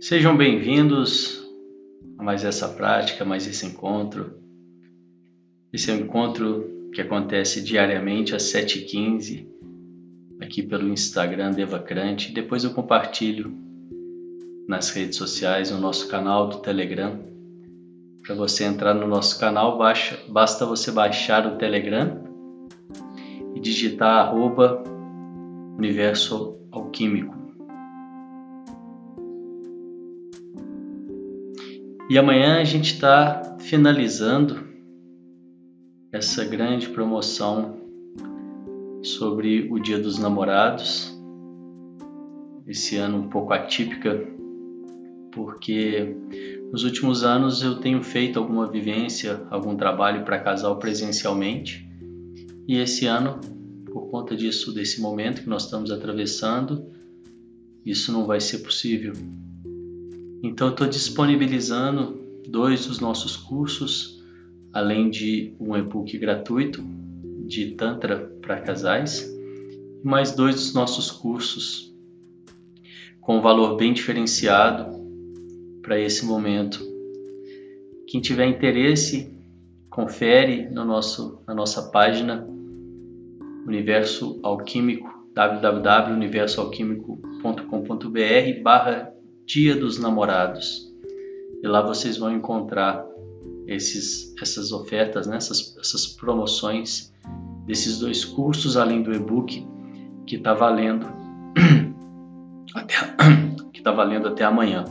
Sejam bem-vindos a mais essa prática, mais esse encontro. Esse é um encontro que acontece diariamente às 7h15 aqui pelo Instagram Devacrante. Depois eu compartilho nas redes sociais, no nosso canal do Telegram. Para você entrar no nosso canal, baixa, basta você baixar o Telegram e digitar arroba universo alquímico. E amanhã a gente está finalizando essa grande promoção sobre o Dia dos Namorados. Esse ano um pouco atípica, porque nos últimos anos eu tenho feito alguma vivência, algum trabalho para casal presencialmente. E esse ano, por conta disso, desse momento que nós estamos atravessando, isso não vai ser possível. Então, estou disponibilizando dois dos nossos cursos, além de um e-book gratuito de Tantra para casais, mais dois dos nossos cursos com valor bem diferenciado para esse momento. Quem tiver interesse, confere no nosso, na nossa página Universo Alquímico www.universoalquímico.com.br barra Dia dos Namorados. E lá vocês vão encontrar esses, essas ofertas, né? essas, essas promoções desses dois cursos, além do e-book que está valendo até, que está valendo até amanhã.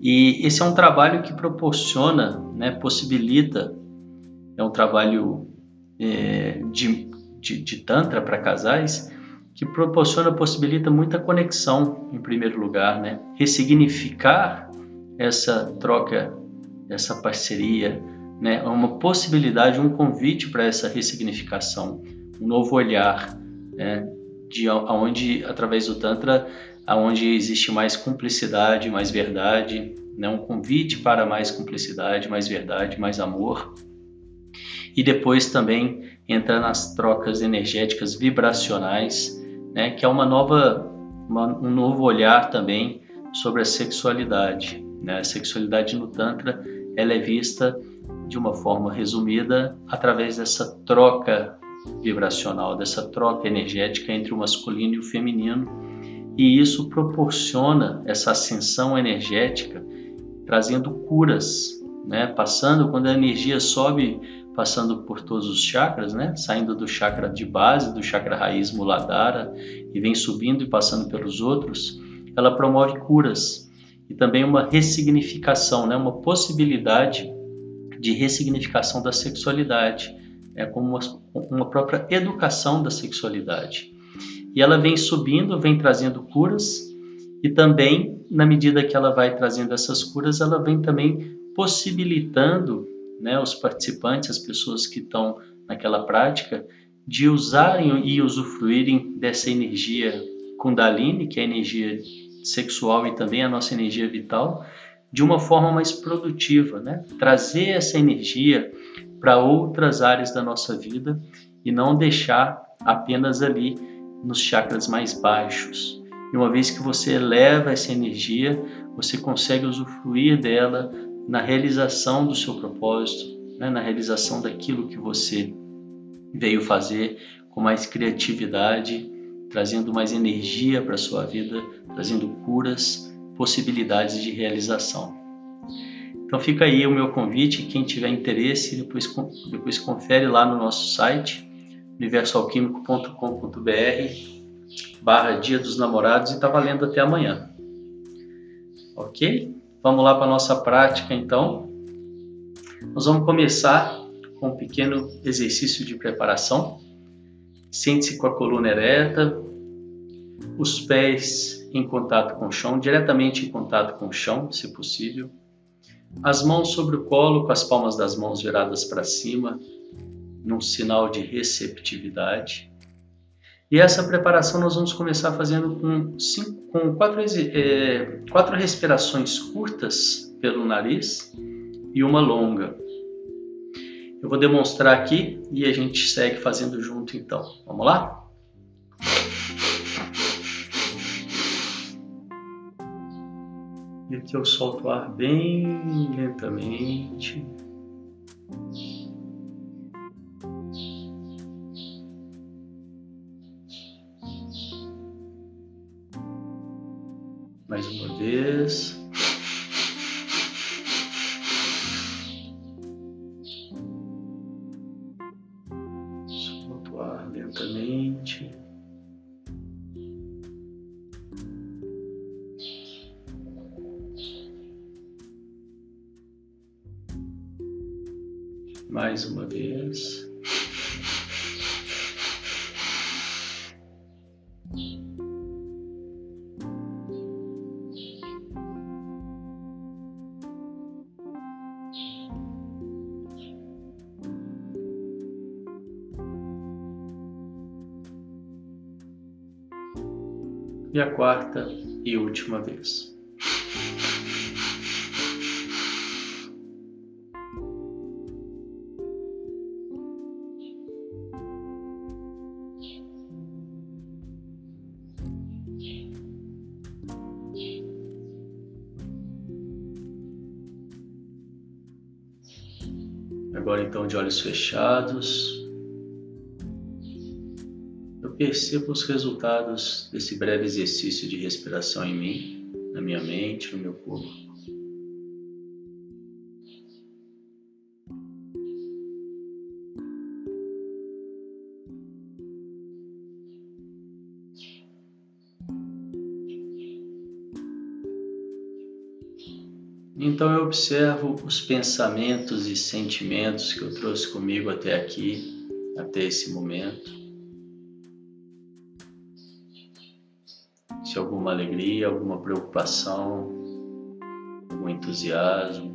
E esse é um trabalho que proporciona, né, possibilita, é um trabalho é, de, de, de Tantra para casais, que proporciona, possibilita muita conexão, em primeiro lugar, né? Ressignificar essa troca, essa parceria, né? É uma possibilidade, um convite para essa ressignificação, um novo olhar, né? De aonde, através do Tantra, aonde existe mais cumplicidade, mais verdade, né? Um convite para mais cumplicidade, mais verdade, mais amor. E depois também entrar nas trocas energéticas vibracionais, né, que é uma nova, uma, um novo olhar também sobre a sexualidade. Né? A sexualidade no Tantra ela é vista de uma forma resumida através dessa troca vibracional, dessa troca energética entre o masculino e o feminino, e isso proporciona essa ascensão energética, trazendo curas, né? passando quando a energia sobe passando por todos os chakras, né? Saindo do chakra de base, do chakra raiz Muladhara e vem subindo e passando pelos outros, ela promove curas e também uma ressignificação, né? Uma possibilidade de ressignificação da sexualidade, é como uma, uma própria educação da sexualidade. E ela vem subindo, vem trazendo curas e também, na medida que ela vai trazendo essas curas, ela vem também possibilitando né, os participantes, as pessoas que estão naquela prática, de usarem e usufruírem dessa energia Kundalini, que é a energia sexual e também a nossa energia vital, de uma forma mais produtiva, né? Trazer essa energia para outras áreas da nossa vida e não deixar apenas ali nos chakras mais baixos. E uma vez que você eleva essa energia, você consegue usufruir dela na realização do seu propósito, né, na realização daquilo que você veio fazer com mais criatividade, trazendo mais energia para a sua vida, trazendo curas, possibilidades de realização. Então fica aí o meu convite, quem tiver interesse, depois, depois confere lá no nosso site, universoalquímico.com.br barra Dia dos Namorados e está valendo até amanhã. Ok? Vamos lá para a nossa prática então. Nós vamos começar com um pequeno exercício de preparação. Sente-se com a coluna ereta, os pés em contato com o chão, diretamente em contato com o chão, se possível. As mãos sobre o colo, com as palmas das mãos viradas para cima, num sinal de receptividade. E essa preparação nós vamos começar fazendo com, cinco, com quatro, é, quatro respirações curtas pelo nariz e uma longa. Eu vou demonstrar aqui e a gente segue fazendo junto então. Vamos lá? E aqui eu solto o ar bem lentamente. Quarta e última vez. Agora então de olhos fechados, percebo os resultados desse breve exercício de respiração em mim, na minha mente, no meu corpo. Então eu observo os pensamentos e sentimentos que eu trouxe comigo até aqui, até esse momento. Alguma alegria, alguma preocupação, algum entusiasmo.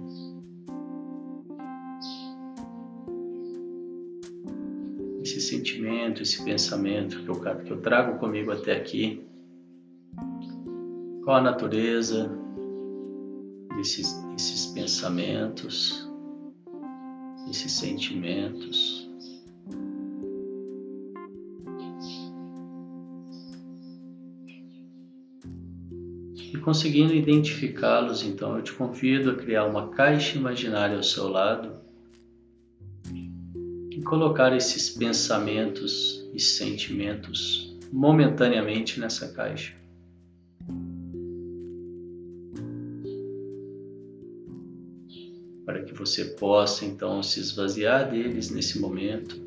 Esse sentimento, esse pensamento que eu, que eu trago comigo até aqui, qual a natureza, esses, esses pensamentos, esses sentimentos. Conseguindo identificá-los, então eu te convido a criar uma caixa imaginária ao seu lado e colocar esses pensamentos e sentimentos momentaneamente nessa caixa. para que você possa então se esvaziar deles nesse momento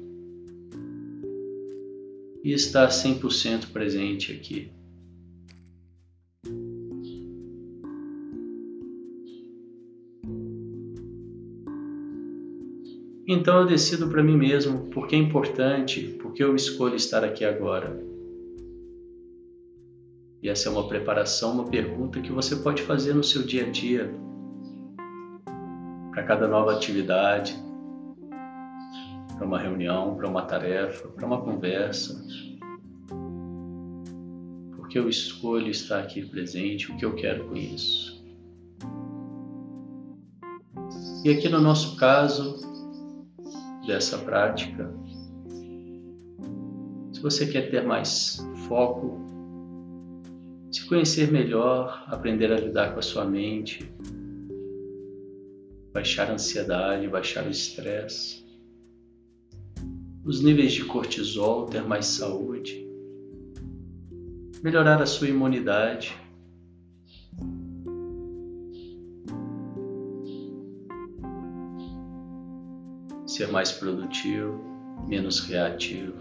e estar 100% presente aqui. Então eu decido para mim mesmo porque é importante, porque eu escolho estar aqui agora. E essa é uma preparação, uma pergunta que você pode fazer no seu dia a dia para cada nova atividade, para uma reunião, para uma tarefa, para uma conversa. Porque eu escolho estar aqui presente, o que eu quero com isso. E aqui no nosso caso dessa prática, se você quer ter mais foco, se conhecer melhor, aprender a lidar com a sua mente, baixar a ansiedade, baixar o estresse, os níveis de cortisol, ter mais saúde, melhorar a sua imunidade. Ser mais produtivo, menos reativo.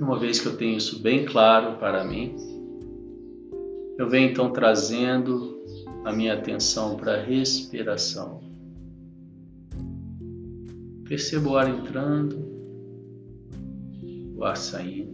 Uma vez que eu tenho isso bem claro para mim, eu venho então trazendo a minha atenção para a respiração. Percebo o ar entrando, o ar saindo.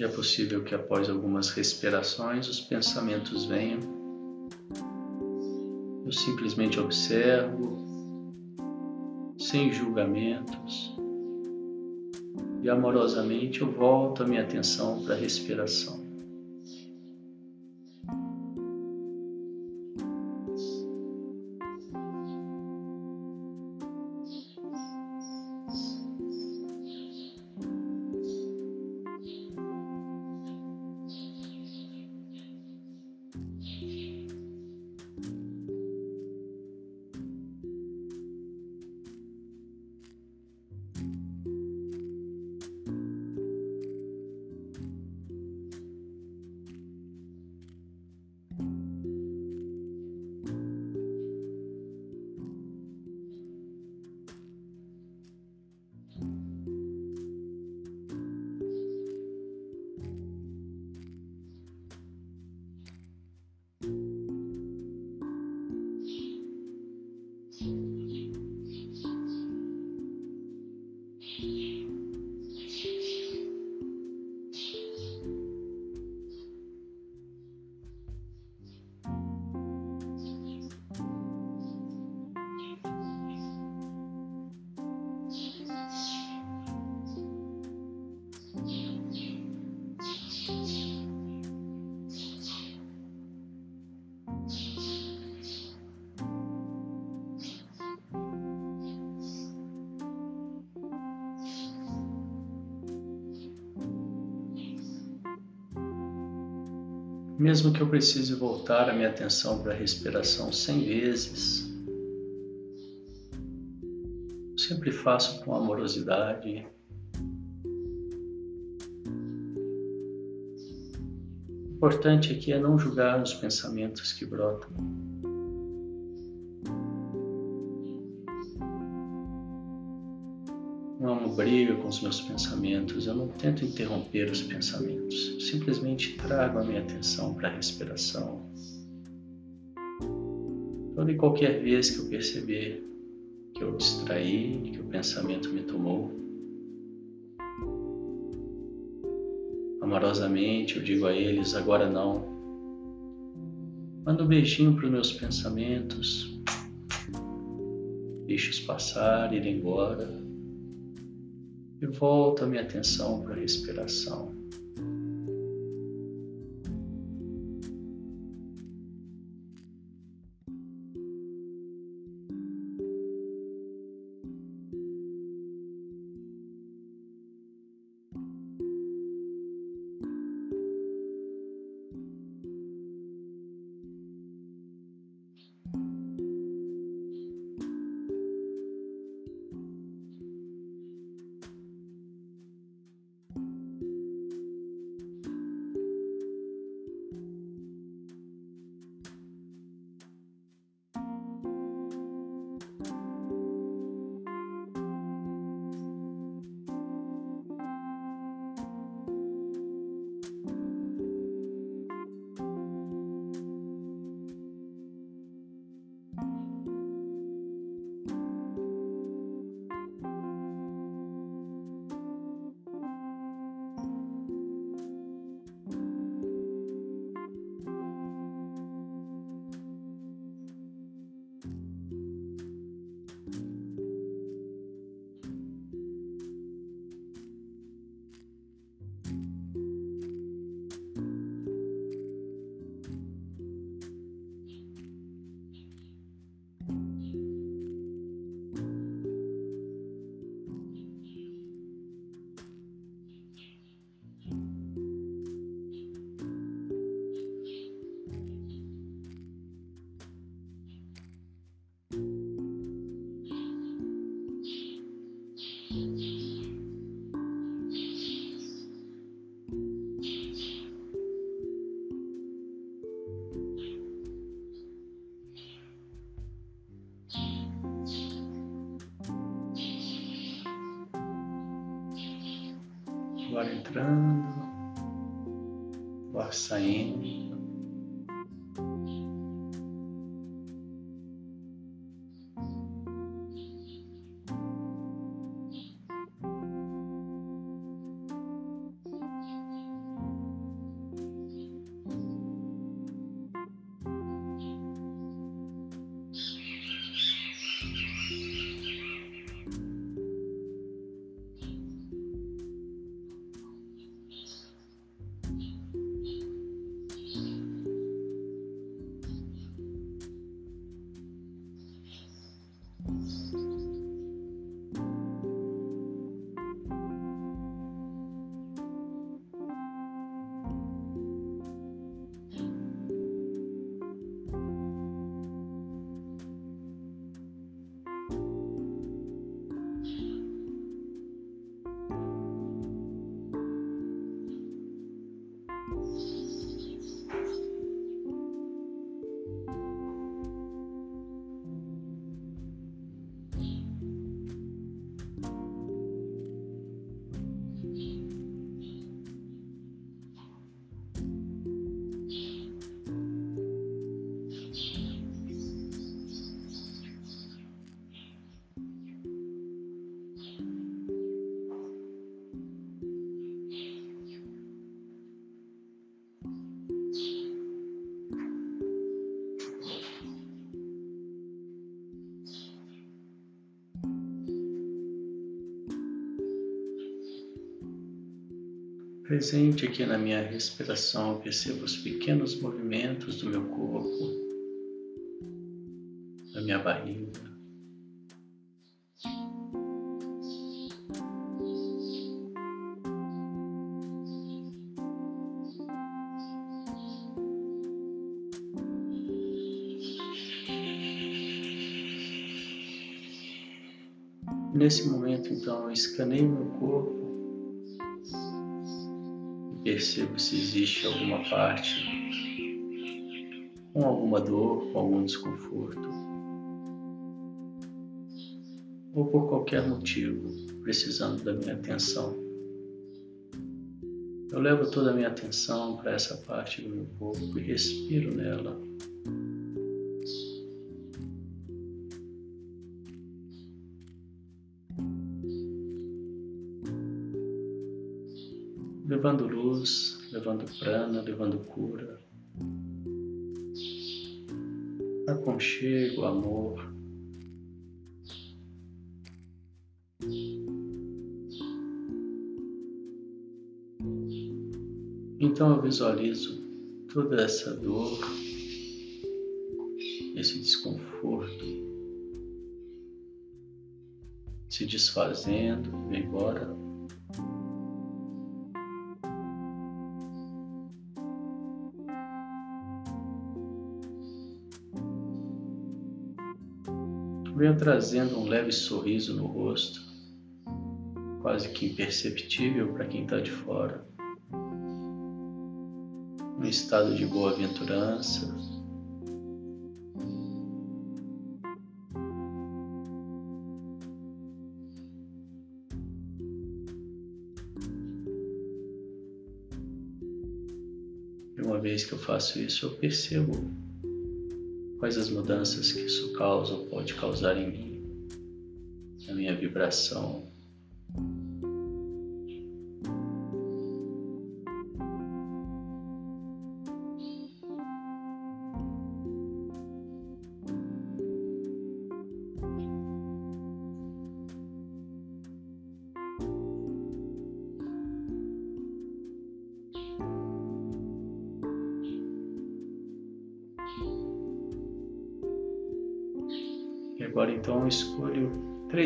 E é possível que após algumas respirações os pensamentos venham. Eu simplesmente observo, sem julgamentos, e amorosamente eu volto a minha atenção para a respiração. Mesmo que eu precise voltar a minha atenção para a respiração cem vezes, sempre faço com amorosidade. O importante aqui é não julgar os pensamentos que brotam. Briga com os meus pensamentos, eu não tento interromper os pensamentos, simplesmente trago a minha atenção para a respiração. Toda e qualquer vez que eu perceber que eu distraí, que o pensamento me tomou, amorosamente eu digo a eles: agora não. Mando um beijinho para os meus pensamentos, deixe-os passar, ir embora e volto a minha atenção para a respiração. Saindo. Presente aqui na minha respiração, percebo os pequenos movimentos do meu corpo, da minha barriga. Nesse momento, então, escaneio meu corpo percebo se existe alguma parte com alguma dor, com algum desconforto, ou por qualquer motivo precisando da minha atenção. Eu levo toda a minha atenção para essa parte do meu corpo e respiro nela. Luz, levando prana, levando cura, aconchego, amor. Então eu visualizo toda essa dor, esse desconforto se desfazendo, indo embora trazendo um leve sorriso no rosto, quase que imperceptível para quem está de fora. Um estado de boa-aventurança. Uma vez que eu faço isso, eu percebo quais as mudanças que isso causa ou pode causar em mim, na minha vibração.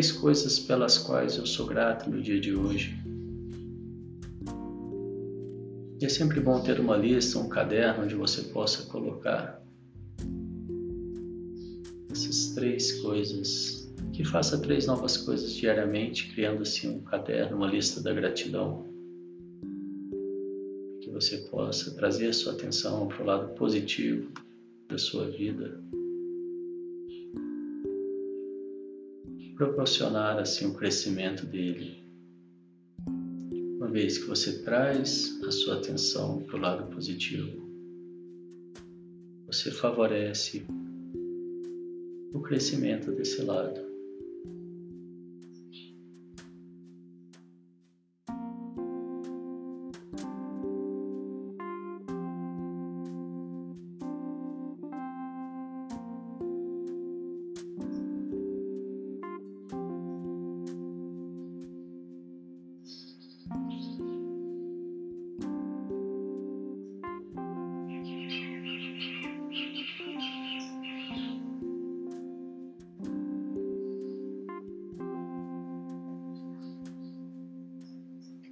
Três coisas pelas quais eu sou grato no dia de hoje. E é sempre bom ter uma lista, um caderno onde você possa colocar essas três coisas. Que faça três novas coisas diariamente, criando assim um caderno, uma lista da gratidão. Que você possa trazer sua atenção para o lado positivo da sua vida. Proporcionar assim o crescimento dele. Uma vez que você traz a sua atenção para o lado positivo, você favorece o crescimento desse lado.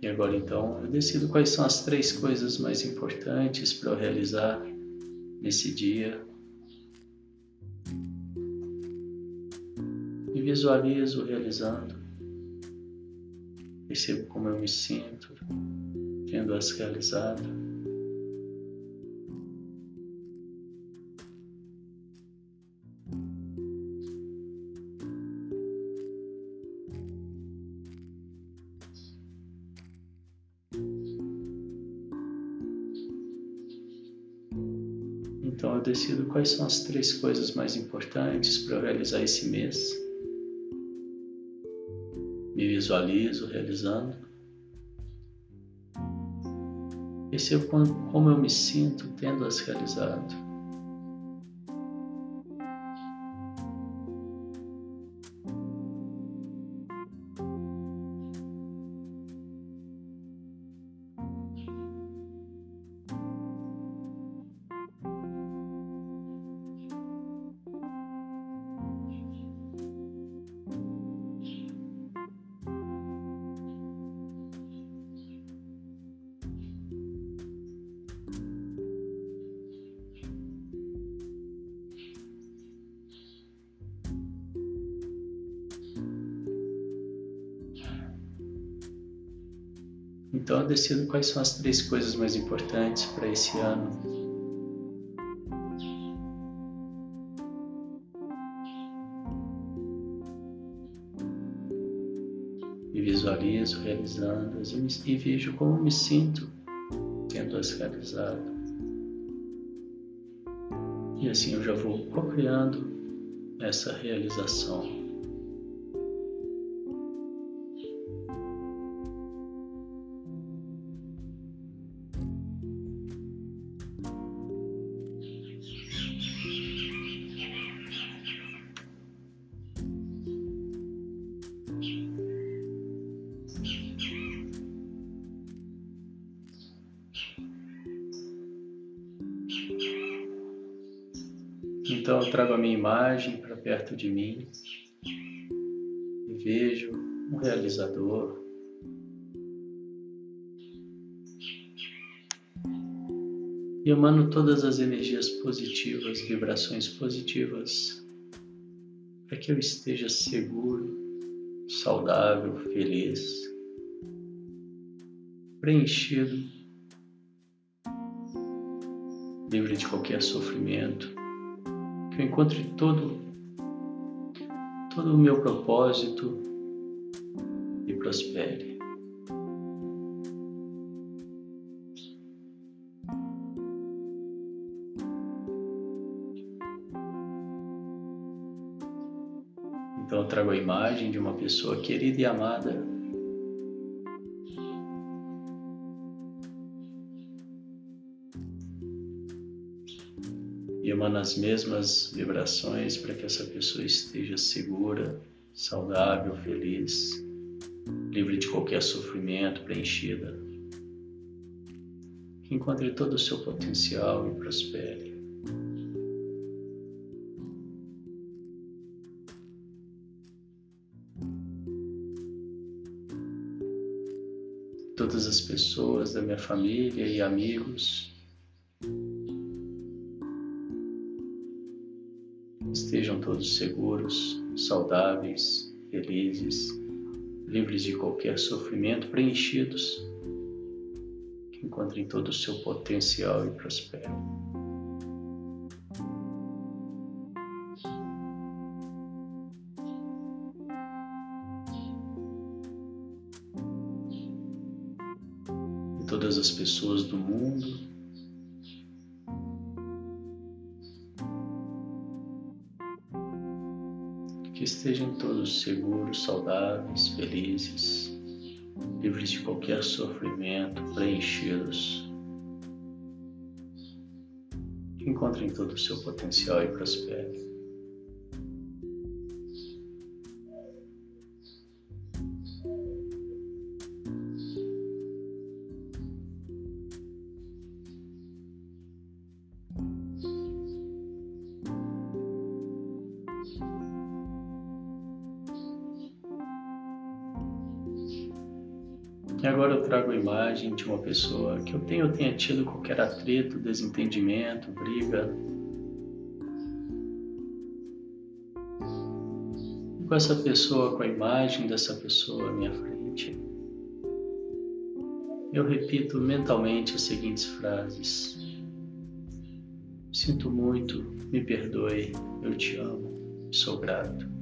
E agora então eu decido quais são as três coisas mais importantes para eu realizar nesse dia. Me visualizo realizando. Percebo como eu me sinto tendo-as realizado. Decido quais são as três coisas mais importantes para eu realizar esse mês. Me visualizo realizando. Percebo como eu me sinto tendo-as realizado. Eu decido quais são as três coisas mais importantes para esse ano. Me visualizo realizando-as e vejo como me sinto tendo-as realizado. E assim eu já vou co-criando essa realização. Perto de mim e vejo um realizador. E emano todas as energias positivas, vibrações positivas, para que eu esteja seguro, saudável, feliz, preenchido, livre de qualquer sofrimento que eu encontre todo, todo o meu propósito e prospere. Então eu trago a imagem de uma pessoa querida e amada emana as mesmas vibrações para que essa pessoa esteja segura, saudável, feliz, livre de qualquer sofrimento, preenchida. Que encontre todo o seu potencial e prospere. Todas as pessoas da minha família e amigos estejam todos seguros, saudáveis, felizes, livres de qualquer sofrimento, preenchidos, que encontrem todo o seu potencial e prosperem. Todas as pessoas do mundo que estejam todos seguros, saudáveis, felizes, livres de qualquer sofrimento, preenchidos. Encontrem todo o seu potencial e prosperem. E agora eu trago a imagem de uma pessoa que eu tenho, eu tenha tido qualquer atrito, desentendimento, briga. com essa pessoa, com a imagem dessa pessoa à minha frente, eu repito mentalmente as seguintes frases. Sinto muito, me perdoe, eu te amo, sou grato.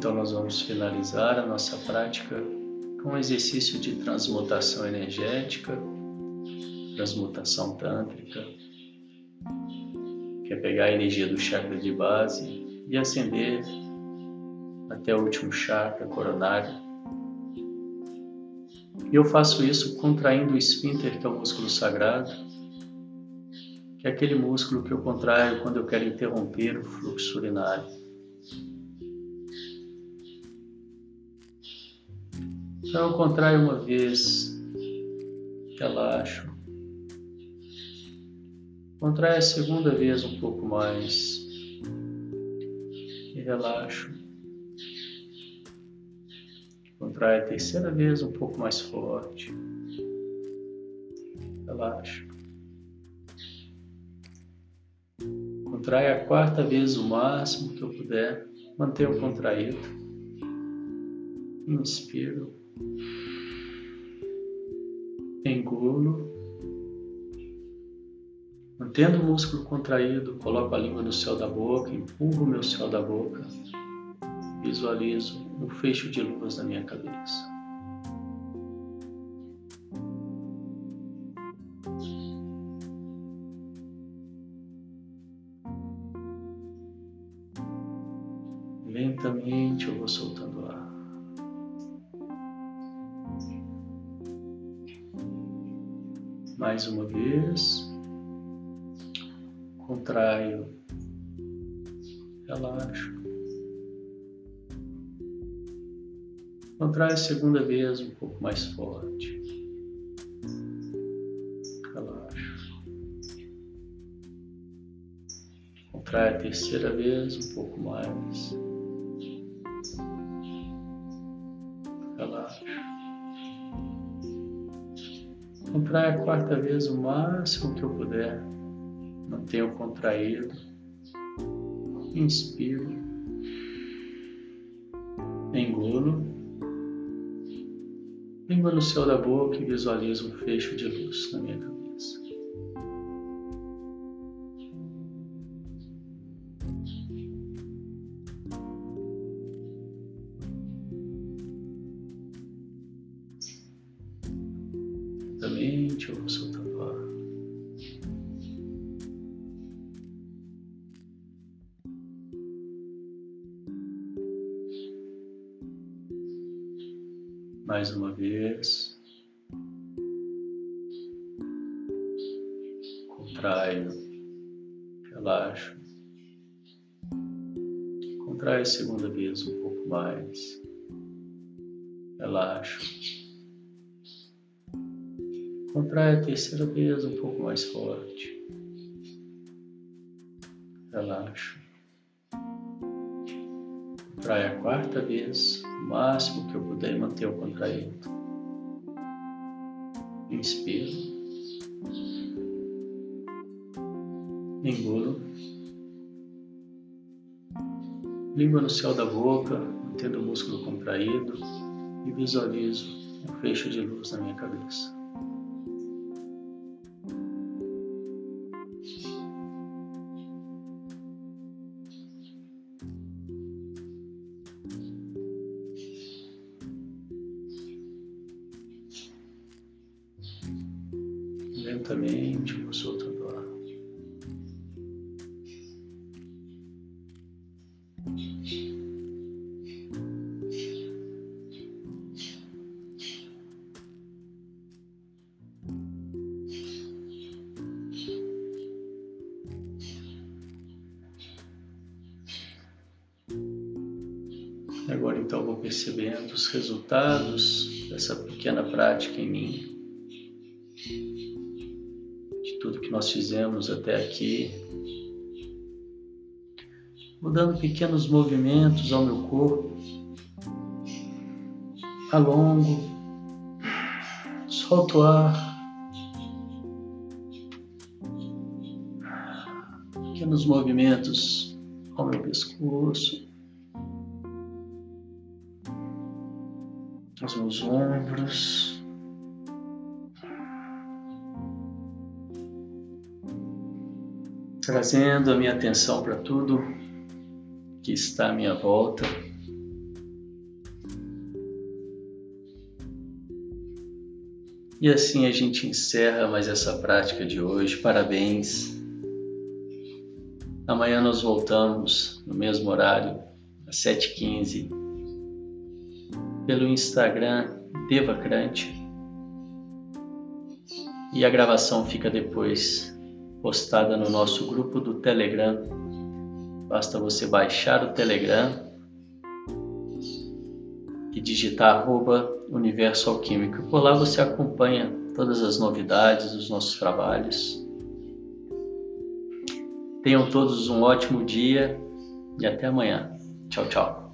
Então, nós vamos finalizar a nossa prática com um exercício de transmutação energética, transmutação tântrica, que é pegar a energia do chakra de base e acender até o último chakra coronário. E eu faço isso contraindo o esfíncter, que é o músculo sagrado, que é aquele músculo que eu contraio quando eu quero interromper o fluxo urinário. Então, contrai uma vez, relaxo. Contrai a segunda vez um pouco mais e relaxo. Contrai a terceira vez um pouco mais forte. Relaxo. Contrai a quarta vez o máximo que eu puder. Mantenha o contraído. Inspiro. Engulo. Mantendo o músculo contraído, coloco a língua no céu da boca, empurro o meu céu da boca, visualizo um fecho de luz na minha cabeça. Mais uma vez. Contraio. Relaxo. Contrai a segunda vez um pouco mais forte. Relaxo. Contrai a terceira vez um pouco mais. Contrai a quarta vez o máximo que eu puder. Mantenho contraído. Inspiro. Engulo. Língua no céu da boca e visualizo um fecho de luz na minha cabeça. Contraio, relaxo. Contrai a segunda vez um pouco mais. Relaxo. Contrai a terceira vez um pouco mais forte. Relaxa. Contrai a quarta vez, o máximo que eu puder manter o contraído. Inspiro. Engolo. Língua no céu da boca, mantendo o músculo contraído e visualizo um fecho de luz na minha cabeça. lentamente, com o seu os resultados dessa pequena prática em mim, de tudo que nós fizemos até aqui. Vou dando pequenos movimentos ao meu corpo, alongo, solto o ar. Pequenos movimentos ao meu pescoço, os meus ombros. Trazendo a minha atenção para tudo que está à minha volta. E assim a gente encerra mais essa prática de hoje. Parabéns! Amanhã nós voltamos no mesmo horário, às 7h15 pelo Instagram Devacrante e a gravação fica depois postada no nosso grupo do Telegram. Basta você baixar o Telegram e digitar arroba Universo Alquímico. Por lá você acompanha todas as novidades dos nossos trabalhos. Tenham todos um ótimo dia e até amanhã. Tchau, tchau.